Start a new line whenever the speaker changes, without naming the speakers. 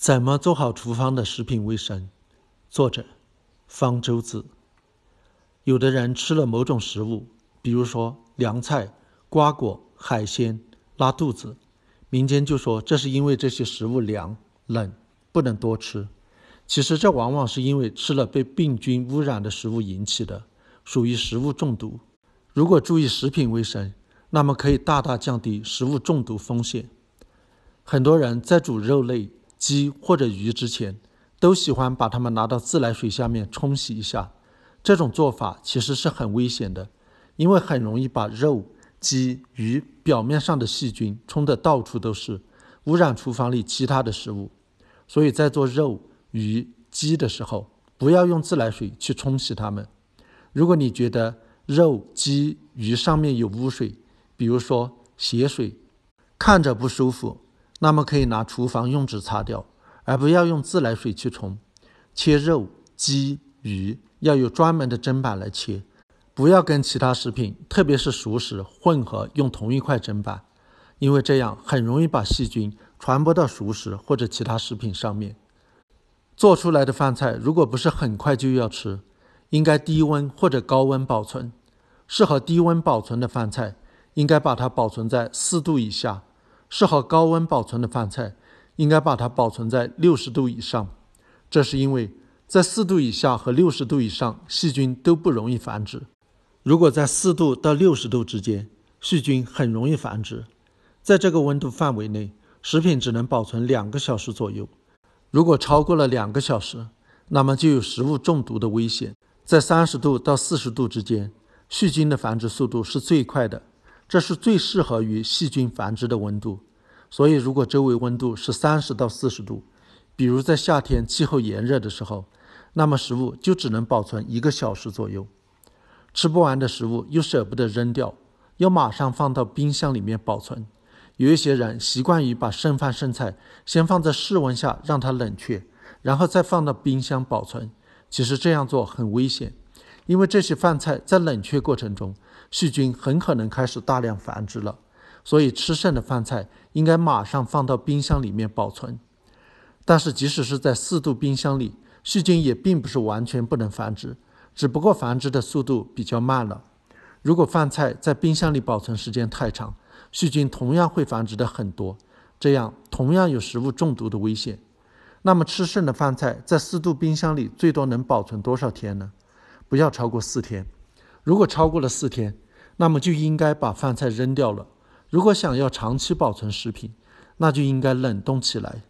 怎么做好厨房的食品卫生？作者：方舟子。有的人吃了某种食物，比如说凉菜、瓜果、海鲜，拉肚子，民间就说这是因为这些食物凉冷，不能多吃。其实这往往是因为吃了被病菌污染的食物引起的，属于食物中毒。如果注意食品卫生，那么可以大大降低食物中毒风险。很多人在煮肉类。鸡或者鱼之前，都喜欢把它们拿到自来水下面冲洗一下。这种做法其实是很危险的，因为很容易把肉、鸡、鱼表面上的细菌冲得到处都是，污染厨房里其他的食物。所以在做肉、鱼、鸡的时候，不要用自来水去冲洗它们。如果你觉得肉、鸡、鱼上面有污水，比如说血水，看着不舒服。那么可以拿厨房用纸擦掉，而不要用自来水去冲。切肉、鸡、鱼要有专门的砧板来切，不要跟其他食品，特别是熟食混合用同一块砧板，因为这样很容易把细菌传播到熟食或者其他食品上面。做出来的饭菜如果不是很快就要吃，应该低温或者高温保存。适合低温保存的饭菜，应该把它保存在四度以下。适合高温保存的饭菜，应该把它保存在六十度以上。这是因为在四度以下和六十度以上，细菌都不容易繁殖。如果在四度到六十度之间，细菌很容易繁殖。在这个温度范围内，食品只能保存两个小时左右。如果超过了两个小时，那么就有食物中毒的危险。在三十度到四十度之间，细菌的繁殖速度是最快的。这是最适合于细菌繁殖的温度，所以如果周围温度是三十到四十度，比如在夏天气候炎热的时候，那么食物就只能保存一个小时左右。吃不完的食物又舍不得扔掉，要马上放到冰箱里面保存。有一些人习惯于把剩饭剩菜先放在室温下让它冷却，然后再放到冰箱保存。其实这样做很危险，因为这些饭菜在冷却过程中。细菌很可能开始大量繁殖了，所以吃剩的饭菜应该马上放到冰箱里面保存。但是，即使是在四度冰箱里，细菌也并不是完全不能繁殖，只不过繁殖的速度比较慢了。如果饭菜在冰箱里保存时间太长，细菌同样会繁殖的很多，这样同样有食物中毒的危险。那么，吃剩的饭菜在四度冰箱里最多能保存多少天呢？不要超过四天。如果超过了四天，那么就应该把饭菜扔掉了。如果想要长期保存食品，那就应该冷冻起来。